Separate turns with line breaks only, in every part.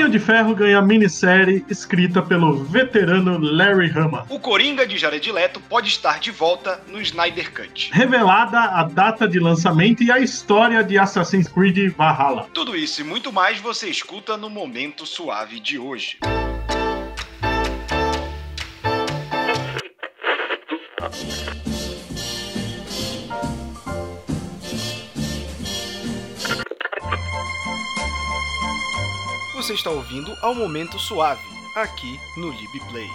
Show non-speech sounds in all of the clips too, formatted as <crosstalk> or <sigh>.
Punho de Ferro ganha minissérie escrita pelo veterano Larry Hama.
O Coringa de Jared Leto pode estar de volta no Snyder Cut.
Revelada a data de lançamento e a história de Assassin's Creed Valhalla.
Tudo isso e muito mais você escuta no Momento Suave de hoje. Você está ouvindo ao Momento Suave, aqui no LibPlay.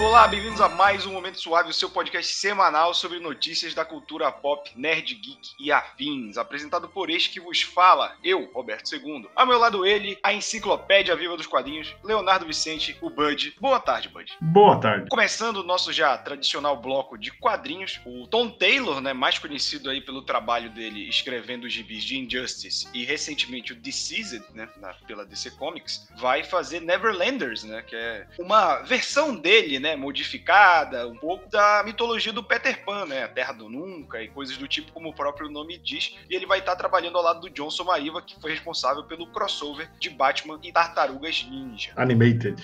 Olá, bem-vindos a mais um Momento Suave, o seu podcast semanal sobre notícias da cultura pop, nerd, geek e afins. Apresentado por este que vos fala, eu, Roberto II. Ao meu lado ele, a enciclopédia viva dos quadrinhos, Leonardo Vicente, o Bud. Boa tarde, Bud.
Boa tarde.
Começando o nosso já tradicional bloco de quadrinhos, o Tom Taylor, né, mais conhecido aí pelo trabalho dele escrevendo os gibis de Injustice e recentemente o Deceased, né, na, pela DC Comics, vai fazer Neverlanders, né, que é uma versão dele, né, modificada, um pouco da mitologia do Peter Pan, né? A Terra do Nunca e coisas do tipo, como o próprio nome diz. E ele vai estar trabalhando ao lado do Johnson Maiva, que foi responsável pelo crossover de Batman e Tartarugas Ninja.
Animated.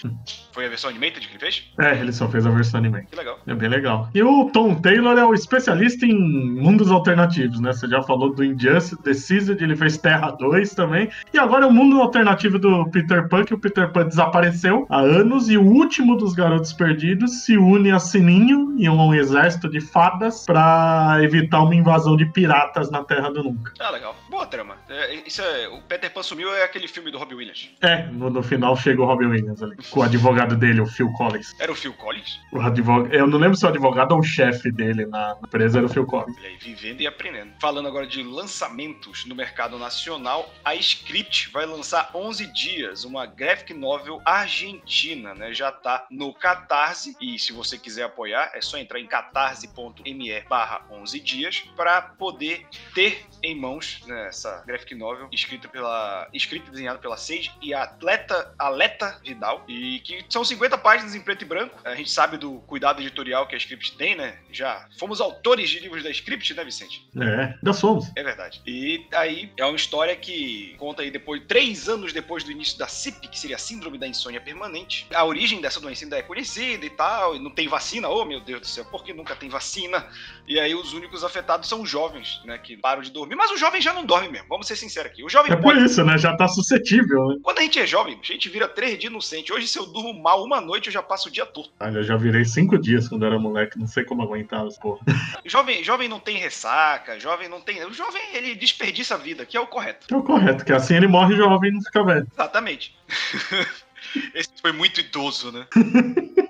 Foi a versão animated que ele fez?
É, ele só fez a versão animated.
Que legal.
É bem legal. E o Tom Taylor é o especialista em mundos alternativos, né? Você já falou do Injustice, The Season, ele fez Terra 2 também. E agora é o mundo alternativo do Peter Pan, que o Peter Pan desapareceu há anos e o último dos garotos perdidos se une a Sininho e um exército de fadas para evitar uma invasão de piratas na Terra do Nunca.
Ah, legal. Boa trama. É, isso é, o Peter Pan sumiu é aquele filme do Robbie Williams.
É, no, no final chega o Robin Williams ali, com o advogado dele, o Phil Collins.
Era o Phil Collins?
O advogado, eu não lembro se o advogado ou o chefe dele na, na empresa era o Phil Collins.
E aí, vivendo e aprendendo. Falando agora de lançamentos no mercado nacional, a Script vai lançar 11 dias, uma graphic novel argentina, né? Já tá no Catarse e se você quiser apoiar, é só entrar em catarse.me barra 11 dias para poder ter em mãos né, essa graphic novel escrita pela escrita e desenhada pela Sage e a atleta Aleta Vidal e que são 50 páginas em preto e branco. A gente sabe do cuidado editorial que a Script tem, né? Já fomos autores de livros da Script, né, Vicente?
É, ainda somos.
É verdade. E aí é uma história que conta aí depois, três anos depois do início da CIP, que seria a Síndrome da Insônia Permanente. A origem dessa doença ainda é conhecida e tal, e não tem vacina. Oh, meu Deus do céu, por que nunca tem vacina? E aí os únicos afetados são os jovens, né, que param de dormir. Mas o jovem já não dorme mesmo, vamos ser sinceros aqui. O jovem
É por
pode...
isso, né? Já tá suscetível, né?
Quando a gente é jovem, a gente vira três dias inocente. Hoje, se eu durmo mal uma noite, eu já passo o dia todo.
Olha, eu já virei cinco dias quando era moleque, não sei como aguentava porra. <laughs>
Jovem, jovem não tem ressaca, jovem não tem. O jovem, ele desperdiça a vida, que é o correto.
É o correto, que assim ele morre jovem e não fica velho.
Exatamente. <laughs> Esse foi muito idoso, né? <laughs>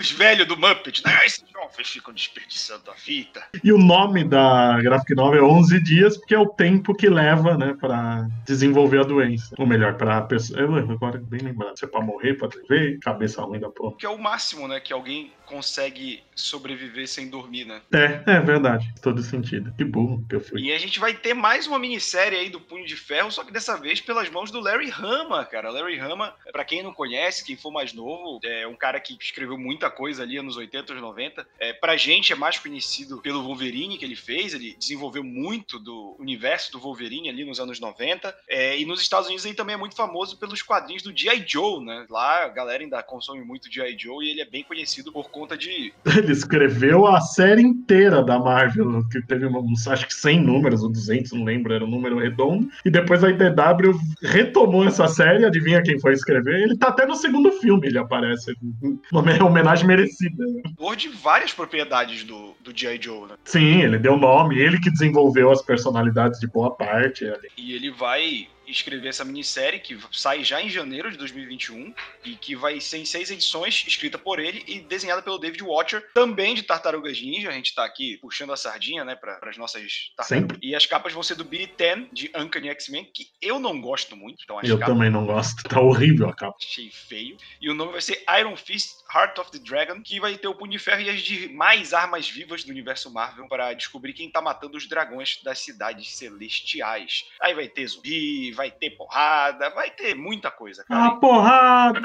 Os velhos do Muppet, né? Esses jovens ficam desperdiçando a fita.
E o nome da graphic novel é 11 dias, porque é o tempo que leva, né, pra desenvolver a doença. Ou melhor, pra pessoa. Eu agora bem lembrado. Se é pra morrer, pra viver, cabeça ruim da porra.
Que é o máximo, né? Que alguém consegue sobreviver sem dormir, né?
É, é verdade. Todo sentido. Que burro que eu fui.
E a gente vai ter mais uma minissérie aí do Punho de Ferro, só que dessa vez pelas mãos do Larry Hama, cara. Larry Hama, pra quem não conhece, quem for mais novo, é um cara que escreveu muita coisa ali nos 80, anos 90. É, pra gente é mais conhecido pelo Wolverine que ele fez, ele desenvolveu muito do universo do Wolverine ali nos anos 90. É, e nos Estados Unidos ele também é muito famoso pelos quadrinhos do G.I. Joe, né? Lá a galera ainda consome muito G.I. Joe e ele é bem conhecido por conta de <laughs>
Ele escreveu a série inteira da Marvel, que teve uns, acho que 100 números, ou 200, não lembro, era um número redondo. E depois a IDW retomou essa série, adivinha quem foi escrever? Ele tá até no segundo filme, ele aparece. Uma homenagem merecida.
autor de várias propriedades do, do G.I. Joe, né?
Sim, ele deu nome, ele que desenvolveu as personalidades de boa parte. ali.
E ele vai escrever essa minissérie que sai já em janeiro de 2021 e que vai ser em seis edições, escrita por ele e desenhada pelo David Watcher, também de Tartarugas Ninja. A gente tá aqui puxando a sardinha, né, para as nossas tartarugas. E as capas vão ser do Billy Ten, de Uncanny X-Men, que eu não gosto muito. Então
Eu
capas
também não gosto, tá horrível a capa.
achei feio. E o nome vai ser Iron Fist Heart of the Dragon, que vai ter o Punho de Ferro e as demais armas vivas do universo Marvel para descobrir quem tá matando os dragões das cidades celestiais. Aí vai ter zumbi, vai ter porrada, vai ter muita coisa, cara.
Ah, porrada!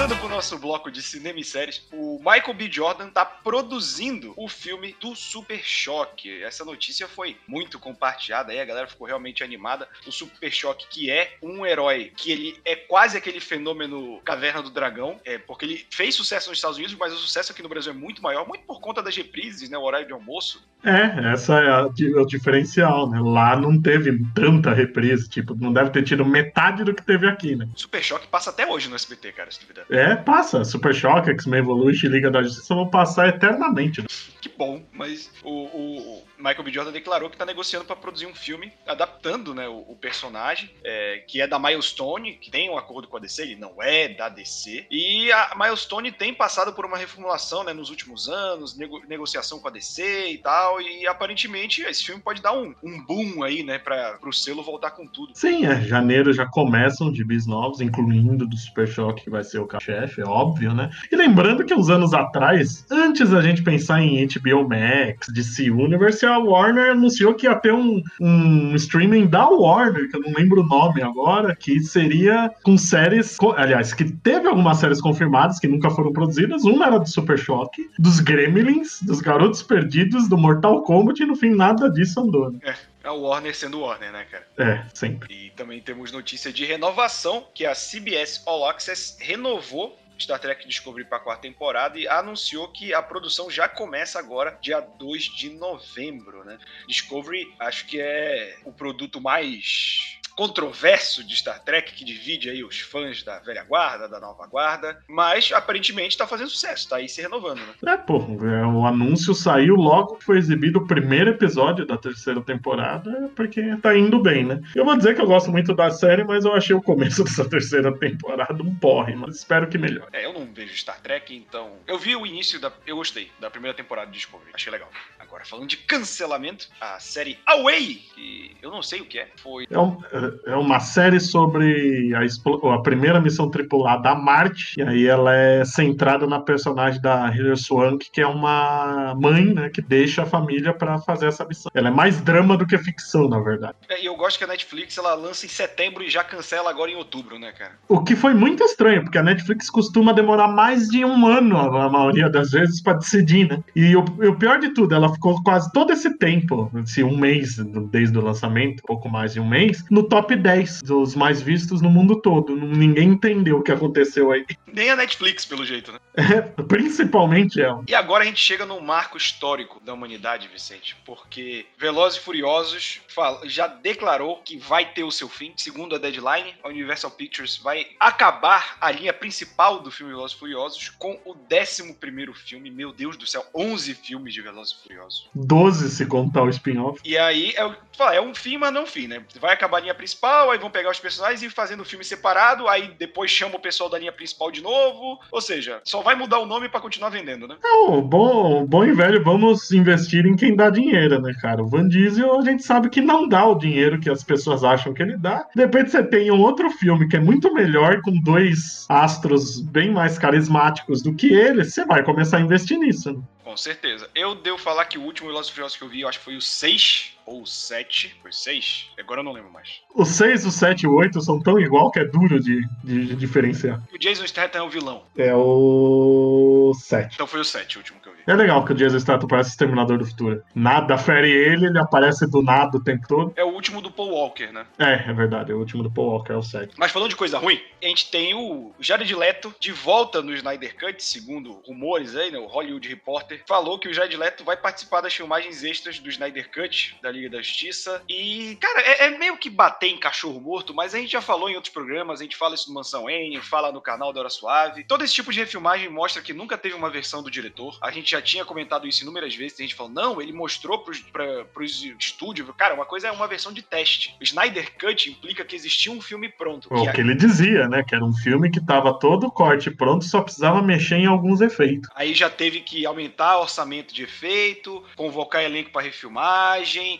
Passando pro nosso bloco de cinema e séries, o Michael B. Jordan tá produzindo o filme do Super Choque. Essa notícia foi muito compartilhada aí, a galera ficou realmente animada. O Super Choque, que é um herói que ele é quase aquele fenômeno Caverna do Dragão, é, porque ele fez sucesso nos Estados Unidos, mas o sucesso aqui no Brasil é muito maior, muito por conta das reprises, né? O horário de almoço.
É, essa é, a, o diferencial, né? Lá não teve tanta reprise, tipo, não deve ter tido metade do que teve aqui, né?
Super Choque passa até hoje no SBT, cara, se duvidar.
É, passa. Super Choque, X-Men Evolution, Liga da Justiça vão passar eternamente.
Que bom, mas o, o, Michael B. Jordan declarou que está negociando para produzir um filme adaptando né, o, o personagem, é, que é da Milestone, que tem um acordo com a DC, ele não é da DC. E a Milestone tem passado por uma reformulação né, nos últimos anos, nego, negociação com a DC e tal, e aparentemente esse filme pode dar um, um boom aí, né, para o selo voltar com tudo.
Sim, é, janeiro já começam de bis novos, incluindo do Super Shock, que vai ser o chefe, é óbvio, né? E lembrando que uns anos atrás, antes da gente pensar em HBO Max, DC Universe, a Warner anunciou que ia ter um, um streaming da Warner, que eu não lembro o nome agora, que seria com séries. Aliás, que teve algumas séries confirmadas que nunca foram produzidas. Uma era do Super Choque, dos Gremlins, dos Garotos Perdidos, do Mortal Kombat, e no fim nada disso andou. Né?
É. É o Warner sendo Warner, né, cara?
É, sempre.
E também temos notícia de renovação, que a CBS All Access renovou Star Trek Discovery para a quarta temporada e anunciou que a produção já começa agora, dia 2 de novembro, né? Discovery acho que é o produto mais controverso de Star Trek que divide aí os fãs da velha guarda, da nova guarda, mas aparentemente tá fazendo sucesso, tá aí se renovando, né?
É, pô, é, o anúncio saiu logo que foi exibido o primeiro episódio da terceira temporada, porque tá indo bem, né? Eu vou dizer que eu gosto muito da série, mas eu achei o começo <laughs> dessa terceira temporada um porre, mas espero que melhore.
É, eu não vejo Star Trek, então. Eu vi o início da. Eu gostei da primeira temporada de Discovery, achei legal. Agora, falando de cancelamento, a série Away, que eu não sei o que é, foi.
É, um, é uma série sobre a, a, primeira missão tripulada a Marte, e aí ela é centrada na personagem da Hilary Swank, que é uma mãe, né, que deixa a família para fazer essa missão. Ela é mais drama do que ficção, na verdade.
É, e eu gosto que a Netflix ela lança em setembro e já cancela agora em outubro, né, cara?
O que foi muito estranho, porque a Netflix costuma demorar mais de um ano, a maioria das vezes, para decidir, né? E o, o pior de tudo, ela ficou quase todo esse tempo, esse um mês desde o lançamento, pouco mais de um mês, no top 10 dos mais vistos no mundo todo. Ninguém entendeu o que aconteceu aí. <laughs>
Nem a Netflix, pelo jeito, né?
É, principalmente ela.
E agora a gente chega no marco histórico da humanidade, Vicente, porque Velozes e Furiosos já declarou que vai ter o seu fim. Segundo a deadline, a Universal Pictures vai acabar a linha principal do filme Velozes e Furiosos com o 11 primeiro filme. Meu Deus do céu, 11 filmes de Velozes e Furiosos.
12 se contar o spin-off.
E aí é, é um fim, mas não um fim, né? Vai acabar a linha principal, aí vão pegar os personagens e ir fazendo o filme separado, aí depois chama o pessoal da linha principal de novo. Ou seja, só vai mudar o nome para continuar vendendo, né?
Não, bom, bom e velho, vamos investir em quem dá dinheiro, né, cara? O Van Diesel, a gente sabe que não dá o dinheiro que as pessoas acham que ele dá. De repente você tem um outro filme que é muito melhor, com dois astros bem mais carismáticos do que ele, você vai começar a investir nisso, né?
Com certeza. Eu devo falar que o último Velozes Furiosos que eu vi, eu acho que foi o 6 ou o 7. Foi 6? Agora eu não lembro mais.
O 6, o 7 e o 8 são tão igual que é duro de, de, de diferenciar.
O Jason Statham é o vilão.
É o 7.
Então foi o 7 o último que eu vi.
É legal que o Jason Statham parece o Exterminador do Futuro. Nada fere ele, ele aparece do nada o tempo todo.
É o último do Paul Walker, né?
É, é verdade. É o último do Paul Walker, é o 7.
Mas falando de coisa ruim, a gente tem o Jared Leto de volta no Snyder Cut, segundo rumores aí, né? O Hollywood Reporter falou que o Jared Leto vai participar das filmagens extras do Snyder Cut, da Liga da Justiça. E, cara, é, é meio que bater em cachorro morto, mas a gente já falou em outros programas, a gente fala isso no Mansão N, fala no canal da Hora Suave. Todo esse tipo de refilmagem mostra que nunca teve uma versão do diretor. A gente já tinha comentado isso inúmeras vezes, a gente falou, não, ele mostrou pros, pra, pros estúdios. Cara, uma coisa é uma versão de teste. O Snyder Cut implica que existia um filme pronto.
O que, que ele dizia, né? Que era um filme que tava todo corte pronto, só precisava mexer em alguns efeitos.
Aí já teve que aumentar aumentar orçamento de efeito, convocar elenco para refilmagem,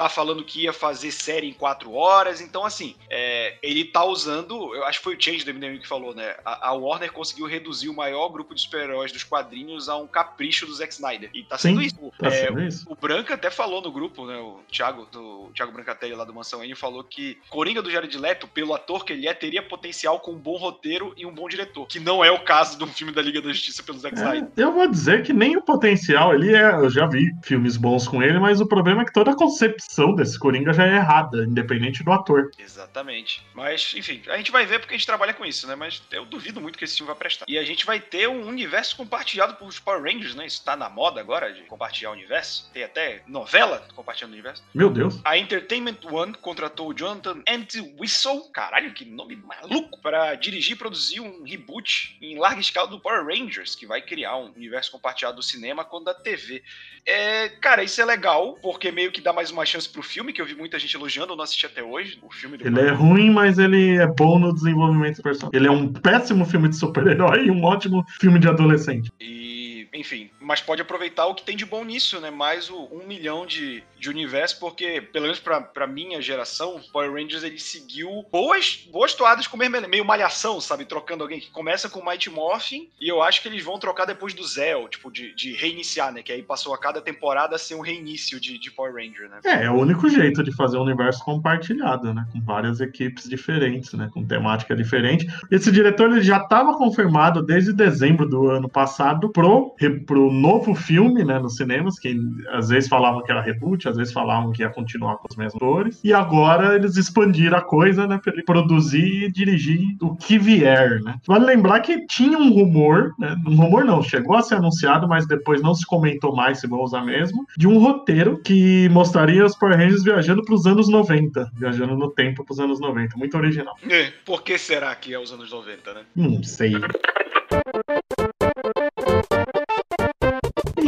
tá falando que ia fazer série em quatro horas. Então, assim, é, ele tá usando. Eu acho que foi o Change do MDM que falou, né? A, a Warner conseguiu reduzir o maior grupo de super-heróis dos quadrinhos a um capricho do Zack Snyder. E tá sendo
Sim,
isso.
tá
É,
sendo isso.
o Branca até falou no grupo, né? O Thiago, do, o Thiago Brancatelli lá do Mansão N falou que Coringa do Jared Leto, pelo ator que ele é, teria potencial com um bom roteiro e um bom diretor. Que não é o caso do filme da Liga da Justiça pelo Zack Snyder.
É, eu vou dizer que nem o potencial ele é. Eu já vi filmes bons com ele, mas o problema é que toda a concepção desse Coringa já é errada, independente do ator.
Exatamente. Mas, enfim, a gente vai ver porque a gente trabalha com isso, né? Mas eu duvido muito que esse filme vai prestar. E a gente vai ter um universo compartilhado por Power Rangers, né? Isso tá na moda agora de compartilhar o universo. Tem até novela compartilhando o universo.
Meu Deus.
A Entertainment One contratou o Jonathan Entwistle, caralho, que nome maluco, para dirigir e produzir um reboot em larga escala do Power Rangers, que vai criar um universo compartilhado do cinema com da TV. É, cara, isso é legal, porque meio que dá mais uma chance pro filme, que eu vi muita gente elogiando, eu não assisti até hoje, o filme
Ele é ruim, mas ele é bom no desenvolvimento do personagem. Ele é um péssimo filme de super-herói e um ótimo filme de adolescente.
E, enfim, mas pode aproveitar o que tem de bom nisso, né? Mais o um milhão de, de universo, porque, pelo menos pra, pra minha geração, Power Rangers ele seguiu boas, boas toadas com meio, meio malhação, sabe? Trocando alguém que começa com Mighty Morphin, e eu acho que eles vão trocar depois do Zell, tipo, de, de reiniciar, né? Que aí passou a cada temporada a ser um reinício de, de Power Ranger, né?
É, é o único jeito de fazer um universo compartilhado, né? Com várias equipes diferentes, né? Com temática diferente. Esse diretor ele já estava confirmado desde dezembro do ano passado pro, pro novo filme, né? Nos cinemas, que às vezes falavam que era reboot, às vezes falavam que ia continuar com os mesmos atores. E agora eles expandiram a coisa, né? Pra ele produzir e dirigir o que vier, né? Vale lembrar que tinha um rumor, né? Um rumor não, chegou a ser anunciado, mas depois não se comentou mais se vão usar mesmo, de um roteiro que mostraria os Power Rangers viajando para os anos 90, viajando no tempo para os anos 90. Muito original.
É, Por que será que é os anos 90, né?
Não sei.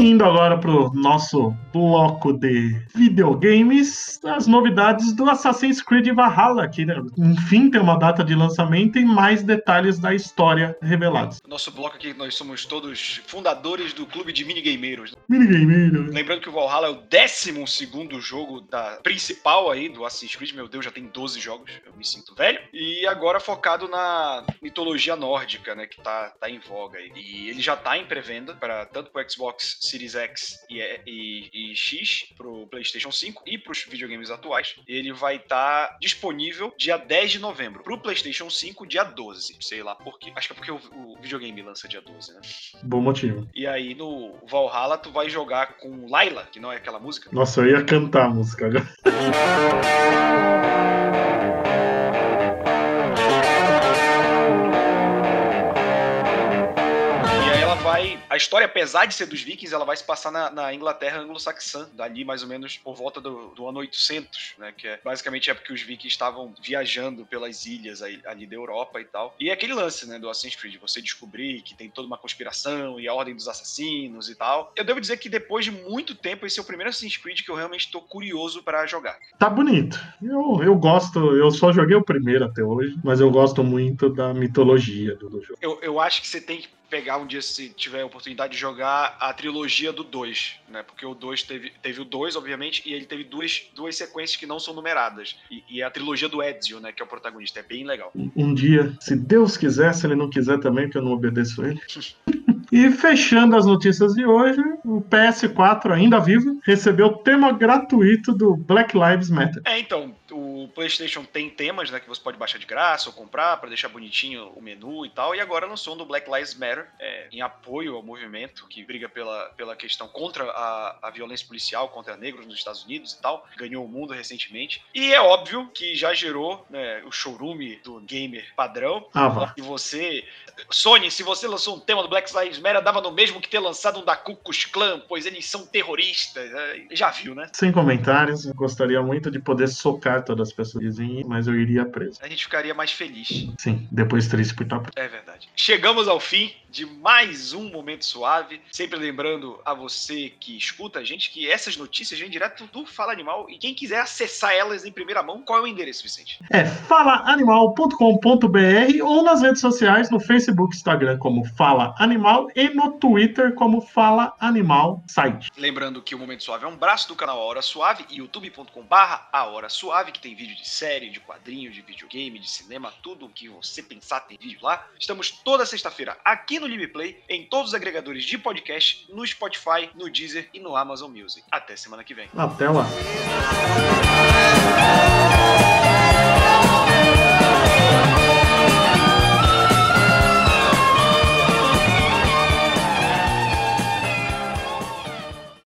Indo agora pro nosso bloco de videogames, as novidades do Assassin's Creed Valhalla, que né, enfim tem uma data de lançamento e mais detalhes da história revelados.
Nosso bloco aqui, nós somos todos fundadores do clube de minigameiros.
Minigameiro.
Lembrando que o Valhalla é o 12 jogo da principal aí do Assassin's Creed. Meu Deus, já tem 12 jogos. Eu me sinto velho. E agora focado na mitologia nórdica, né? Que tá, tá em voga aí. E ele já tá em pré-venda para tanto pro Xbox Series X e, e, e X, pro PlayStation 5 e pros videogames atuais. Ele vai estar disponível dia 10 de novembro. Pro PlayStation 5, dia 12. Sei lá por quê. Acho que é porque o, o videogame lança dia 12, né?
Bom motivo.
E aí no Valhalla tu vai jogar com Laila, que não é aquela música.
Nossa, eu ia cantar a música agora. <laughs>
vai. A história, apesar de ser dos vikings, ela vai se passar na, na Inglaterra anglo-saxã, dali mais ou menos por volta do, do ano 800, né? Que é basicamente é porque os vikings estavam viajando pelas ilhas aí, ali da Europa e tal. E é aquele lance, né, do Assassin's Creed, você descobrir que tem toda uma conspiração e a ordem dos assassinos e tal. Eu devo dizer que depois de muito tempo, esse é o primeiro Assassin's Creed que eu realmente tô curioso pra jogar.
Tá bonito. Eu, eu gosto, eu só joguei o primeiro até hoje, mas eu gosto muito da mitologia do, do jogo.
Eu, eu acho que você tem que pegar um dia, se tiver a oportunidade de jogar a trilogia do 2, né? Porque o 2 teve, teve o 2, obviamente, e ele teve duas, duas sequências que não são numeradas. E, e a trilogia do Ezio, né? Que é o protagonista. É bem legal.
Um, um dia, se Deus quiser, se ele não quiser também, que eu não obedeço ele. <laughs> E fechando as notícias de hoje, o PS4, ainda vivo, recebeu o tema gratuito do Black Lives Matter.
É, então, o PlayStation tem temas, né, que você pode baixar de graça ou comprar para deixar bonitinho o menu e tal. E agora lançou um do Black Lives Matter, é, em apoio ao movimento que briga pela, pela questão contra a, a violência policial contra negros nos Estados Unidos e tal. Ganhou o mundo recentemente. E é óbvio que já gerou né, o showroom do gamer padrão.
Ah.
E você. Sony, se você lançou um tema do Black Lives Matter, dava no mesmo que ter lançado um da Ku Klux Klan, pois eles são terroristas. É, Já viu, né?
Sem comentários, gostaria muito de poder socar todas as pessoas dizem, mas eu iria preso.
A gente ficaria mais feliz.
Sim, depois triste por estar preso.
É verdade. Chegamos ao fim de mais um Momento Suave. Sempre lembrando a você que escuta a gente que essas notícias vêm direto do Fala Animal e quem quiser acessar elas em primeira mão, qual é o endereço, Vicente?
É falaanimal.com.br ou nas redes sociais, no Facebook, Instagram como Fala Animal e no Twitter como Fala Animal Site.
Lembrando que o Momento Suave é um braço do canal A Hora Suave, youtube.com/barra A Hora Suave, que tem vídeo de série, de quadrinho, de videogame, de cinema, tudo que você pensar tem vídeo lá. Estamos toda sexta-feira aqui no Limeplay, em todos os agregadores de podcast, no Spotify, no Deezer e no Amazon Music. Até semana que vem.
Até lá.